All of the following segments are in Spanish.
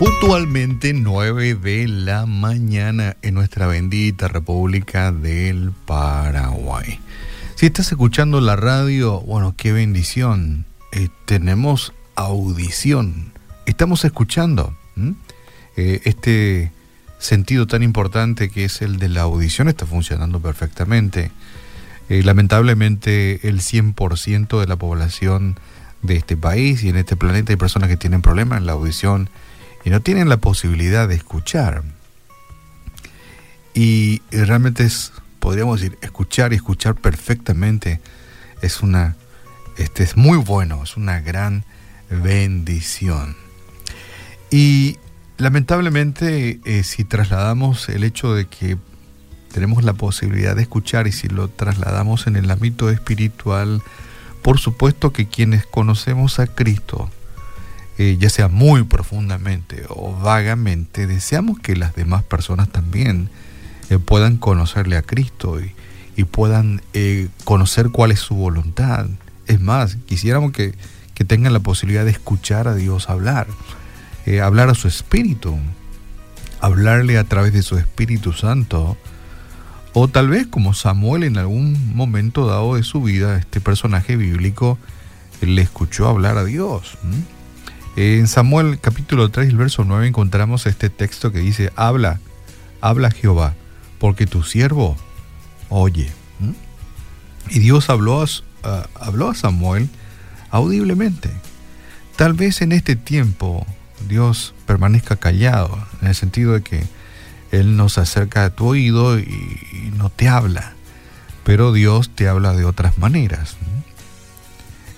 Puntualmente 9 de la mañana en nuestra bendita República del Paraguay. Si estás escuchando la radio, bueno, qué bendición. Eh, tenemos audición. Estamos escuchando. Eh, este sentido tan importante que es el de la audición está funcionando perfectamente. Eh, lamentablemente el 100% de la población de este país y en este planeta hay personas que tienen problemas en la audición y no tienen la posibilidad de escuchar. Y realmente es, podríamos decir, escuchar y escuchar perfectamente es una, este es muy bueno, es una gran bendición. Y lamentablemente, eh, si trasladamos el hecho de que tenemos la posibilidad de escuchar y si lo trasladamos en el ámbito espiritual, por supuesto que quienes conocemos a Cristo, eh, ya sea muy profundamente o vagamente, deseamos que las demás personas también eh, puedan conocerle a Cristo y, puedan eh, conocer cuál es su voluntad. Es más, quisiéramos que, tengan la posibilidad de escuchar a Dios hablar, hablar a su espíritu, hablarle a través de su Espíritu Santo. O tal vez como Samuel en algún momento dado de su vida, este personaje bíblico le escuchó hablar a Dios. En Samuel capítulo 3, el verso 9 encontramos este texto que dice, habla, habla Jehová, porque tu siervo oye. Y Dios habló a, habló a Samuel audiblemente. Tal vez en este tiempo Dios permanezca callado, en el sentido de que Él nos acerca a tu oído y, no te habla, pero Dios te habla de otras maneras.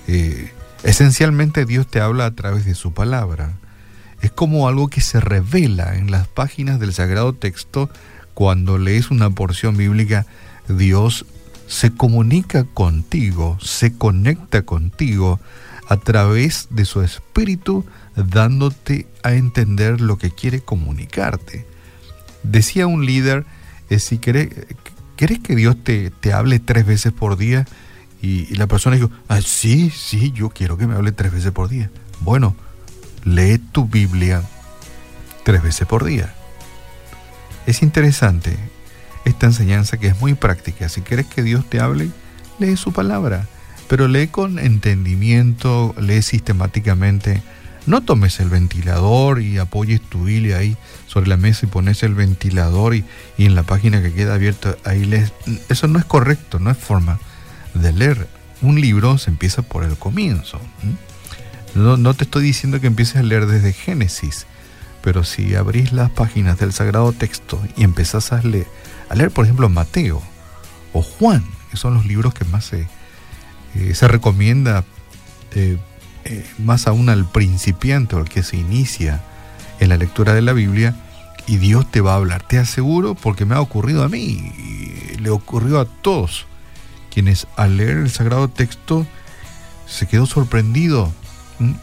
Eh, Esencialmente Dios te habla a través de su palabra. Es como algo que se revela en las páginas del Sagrado Texto cuando lees una porción bíblica. Dios se comunica contigo, se conecta contigo a través de su espíritu, dándote a entender lo que quiere comunicarte. Decía un líder, eh, si querés, que Dios te, te hable tres veces por día, y, la persona dijo, ah, sí, sí, yo quiero que me hable tres veces por día. Bueno, lee tu Biblia tres veces por día. Es interesante esta enseñanza que es muy práctica. Si quieres que Dios te hable, lee su palabra, pero lee con entendimiento, lee sistemáticamente. No tomes el ventilador y apoyes tu Biblia ahí sobre la mesa y pones el ventilador y, y en la página que queda abierta ahí lees. Eso no es correcto, no es forma de leer un libro se empieza por el comienzo. No, te estoy diciendo que empieces a leer desde Génesis, pero si abrís las páginas del Sagrado Texto y empezás a leer, a leer por ejemplo, Mateo o Juan, que son los libros que más se, eh, se recomienda eh, eh, más aún al principiante o al que se inicia en la lectura de la Biblia, y Dios te va a hablar. Te aseguro, porque me ha ocurrido a mí, y le ocurrió a todos quienes al leer el sagrado texto se quedó sorprendido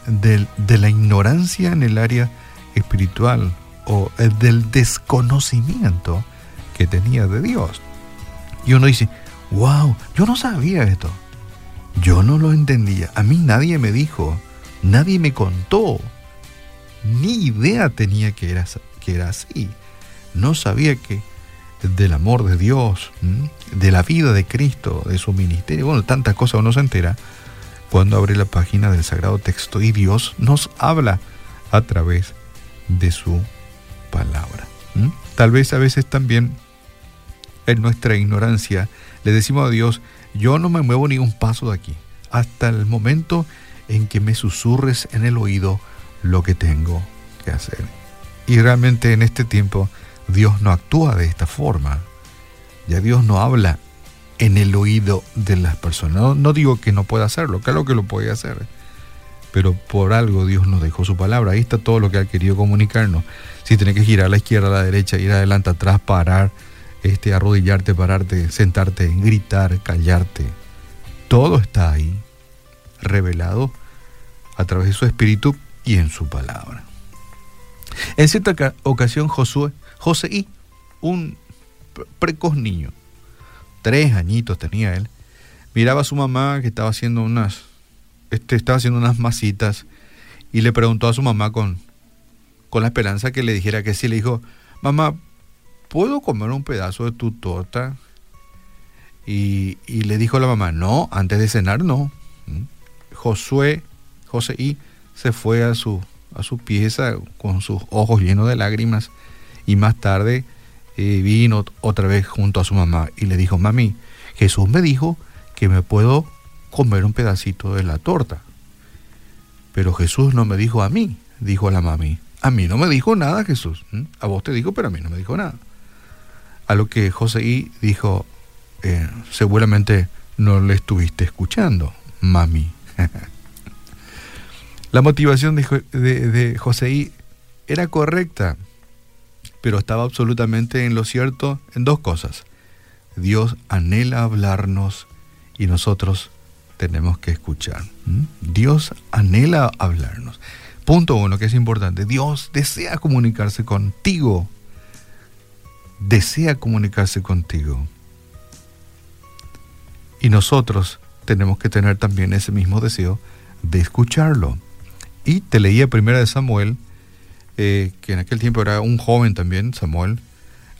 de, la ignorancia en el área espiritual o del desconocimiento que tenía de Dios. Y uno dice, wow, yo no sabía esto. Yo no lo entendía. A mí nadie me dijo, nadie me contó. Ni idea tenía que que era así. No sabía que del amor de Dios, de la vida de Cristo, de su ministerio, bueno, tantas cosas uno se entera cuando abre la página del Sagrado Texto y Dios nos habla a través de su palabra. Tal vez a veces también en nuestra ignorancia le decimos a Dios, yo no me muevo ni un paso de aquí, hasta el momento en que me susurres en el oído lo que tengo que hacer. Y realmente en este tiempo Dios no actúa de esta forma. Ya Dios no habla en el oído de las personas. No, digo que no pueda hacerlo, claro que lo puede hacer. Pero por algo Dios nos dejó su palabra. Ahí está todo lo que ha querido comunicarnos. Si tienes que girar a la izquierda, a la derecha, ir adelante, atrás, parar, este, arrodillarte, pararte, sentarte, gritar, callarte. Todo está ahí, revelado a través de su espíritu y en su palabra. En cierta ocasión Josué José un precoz niño, tres añitos tenía él, miraba a su mamá que estaba haciendo unas, este, estaba haciendo unas masitas y le preguntó a su mamá con, con la esperanza que le dijera que sí. Le dijo, mamá, ¿puedo comer un pedazo de tu torta? Y, le dijo la mamá, no, antes de cenar no. ¿Mm? Josué, José y se fue a su, a su pieza con sus ojos llenos de lágrimas y más tarde eh, vino otra vez junto a su mamá y le dijo, mami, Jesús me dijo que me puedo comer un pedacito de la torta. Pero Jesús no me dijo a mí, dijo la mami. A mí no me dijo nada Jesús. A vos te dijo, pero a mí no me dijo nada. A lo que José I dijo, eh, seguramente no le estuviste escuchando, mami. la motivación de, de, de era correcta, pero estaba absolutamente en lo cierto en dos cosas. Dios anhela hablarnos y nosotros tenemos que escuchar. Dios anhela hablarnos. Punto uno, que es importante. Dios desea comunicarse contigo. Desea comunicarse contigo. Y nosotros tenemos que tener también ese mismo deseo de escucharlo. Y te leía primera de Samuel, eh, que en aquel tiempo era un joven también, Samuel,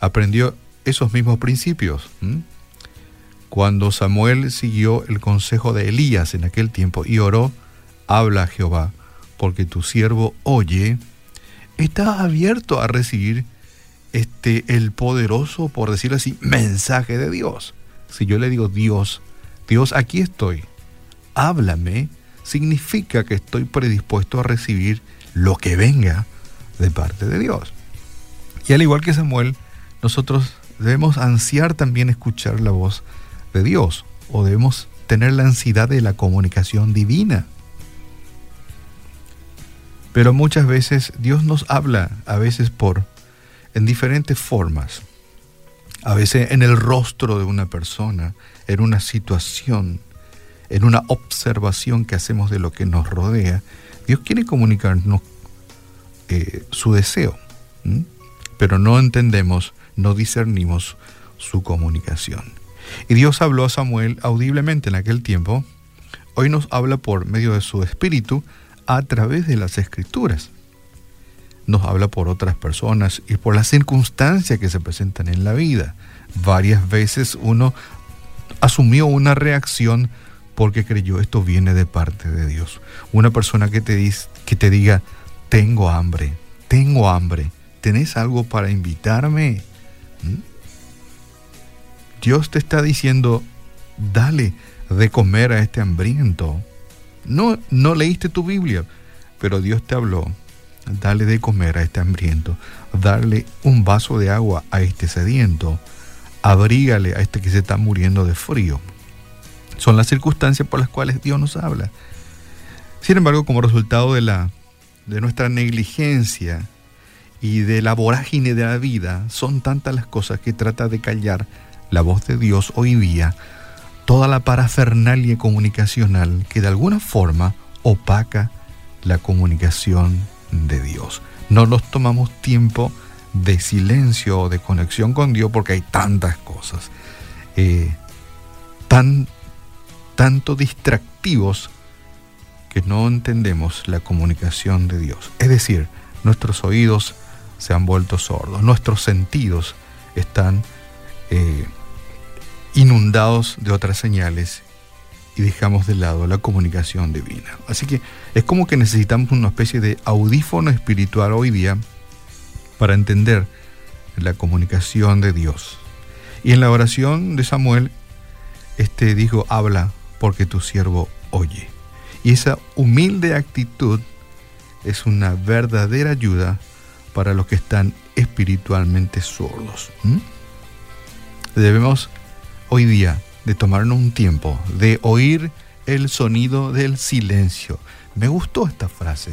aprendió esos mismos principios. Cuando Samuel siguió el consejo de Elías en aquel tiempo y oró, habla Jehová, porque tu siervo oye, está abierto a recibir este el poderoso, por decirlo así, mensaje de Dios. Si yo le digo Dios, Dios, aquí estoy, háblame, significa que estoy predispuesto a recibir lo que venga de parte de Dios. Y al igual que Samuel, nosotros debemos ansiar también escuchar la voz de Dios o debemos tener la ansiedad de la comunicación divina. Pero muchas veces Dios nos habla, a veces por, en diferentes formas, a veces en el rostro de una persona, en una situación, en una observación que hacemos de lo que nos rodea. Dios quiere comunicarnos eh, su deseo, pero no entendemos, no discernimos su comunicación. Y Dios habló a Samuel audiblemente en aquel tiempo. Hoy nos habla por medio de su espíritu a través de las escrituras. Nos habla por otras personas y por las circunstancias que se presentan en la vida. Varias veces uno asumió una reacción porque creyó esto viene de parte de Dios. Una persona que te, dice, que te diga, tengo hambre, tengo hambre, ¿tenés algo para invitarme? ¿Mm? Dios te está diciendo, dale de comer a este hambriento. No, no leíste tu Biblia, pero Dios te habló. Dale de comer a este hambriento. Darle un vaso de agua a este sediento. Abrígale a este que se está muriendo de frío. Son las circunstancias por las cuales Dios nos habla. Sin embargo, como resultado de, la, de nuestra negligencia y de la vorágine de la vida, son tantas las cosas que trata de callar la voz de Dios hoy día toda la parafernalia comunicacional que de alguna forma opaca la comunicación de Dios. No nos tomamos tiempo de silencio o de conexión con Dios porque hay tantas cosas, eh, tan, tanto distractivos que no entendemos la comunicación de Dios. Es decir, nuestros oídos se han vuelto sordos, nuestros sentidos están eh, inundados de otras señales y dejamos de lado la comunicación divina. Así que es como que necesitamos una especie de audífono espiritual hoy día para entender la comunicación de Dios. Y en la oración de Samuel, este dijo, habla porque tu siervo oye. Y esa humilde actitud es una verdadera ayuda para los que están espiritualmente sordos. Debemos hoy día de tomarnos un tiempo, de oír el sonido del silencio. Me gustó esta frase,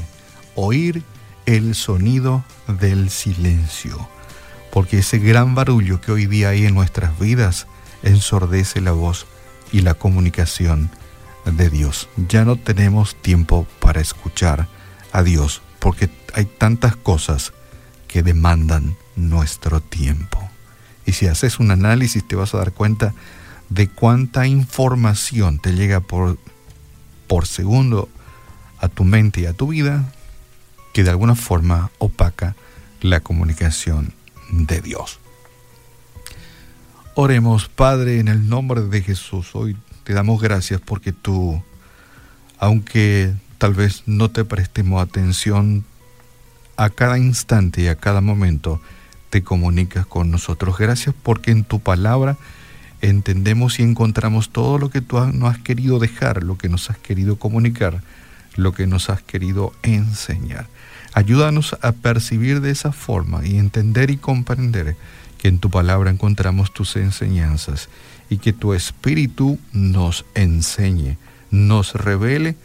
oír el sonido del silencio, porque ese gran barullo que hoy día hay en nuestras vidas ensordece la voz y la comunicación de Dios. Ya no tenemos tiempo para escuchar a Dios, porque hay tantas cosas que demandan nuestro tiempo. Y si haces un análisis te vas a dar cuenta de cuánta información te llega por, por segundo a tu mente y a tu vida, que de alguna forma opaca la comunicación de Dios. Oremos, Padre, en el nombre de Jesús. Hoy te damos gracias porque tú, aunque tal vez no te prestemos atención a cada instante y a cada momento, te comunicas con nosotros. Gracias porque en tu palabra entendemos y encontramos todo lo que tú nos has querido dejar, lo que nos has querido comunicar, lo que nos has querido enseñar. Ayúdanos a percibir de esa forma y entender y comprender que en tu palabra encontramos tus enseñanzas y que tu espíritu nos enseñe, nos revele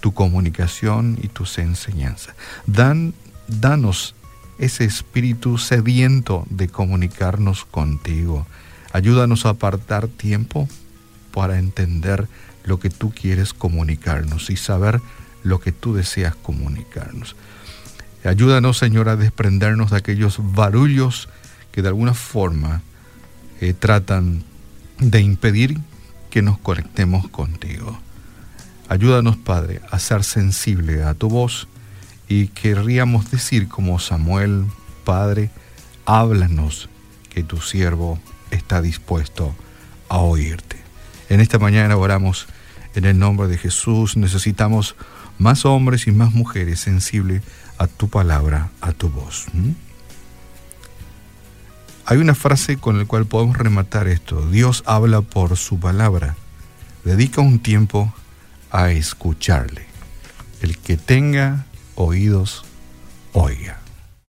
tu comunicación y tus enseñanzas. Dan, danos ese espíritu sediento de comunicarnos contigo. Ayúdanos a apartar tiempo para entender lo que tú quieres comunicarnos y saber lo que tú deseas comunicarnos. Ayúdanos, Señor, a desprendernos de aquellos barullos que de alguna forma eh, tratan de impedir que nos conectemos contigo. Ayúdanos, Padre, a ser sensible a tu voz y querríamos decir como Samuel, Padre, háblanos que tu siervo está dispuesto a oírte. En esta mañana oramos en el nombre de Jesús. Necesitamos más hombres y más mujeres sensibles a tu palabra, a tu voz. Hay una frase con la cual podemos rematar esto. Dios habla por su palabra. Dedica un tiempo a escucharle. El que tenga oídos, oiga.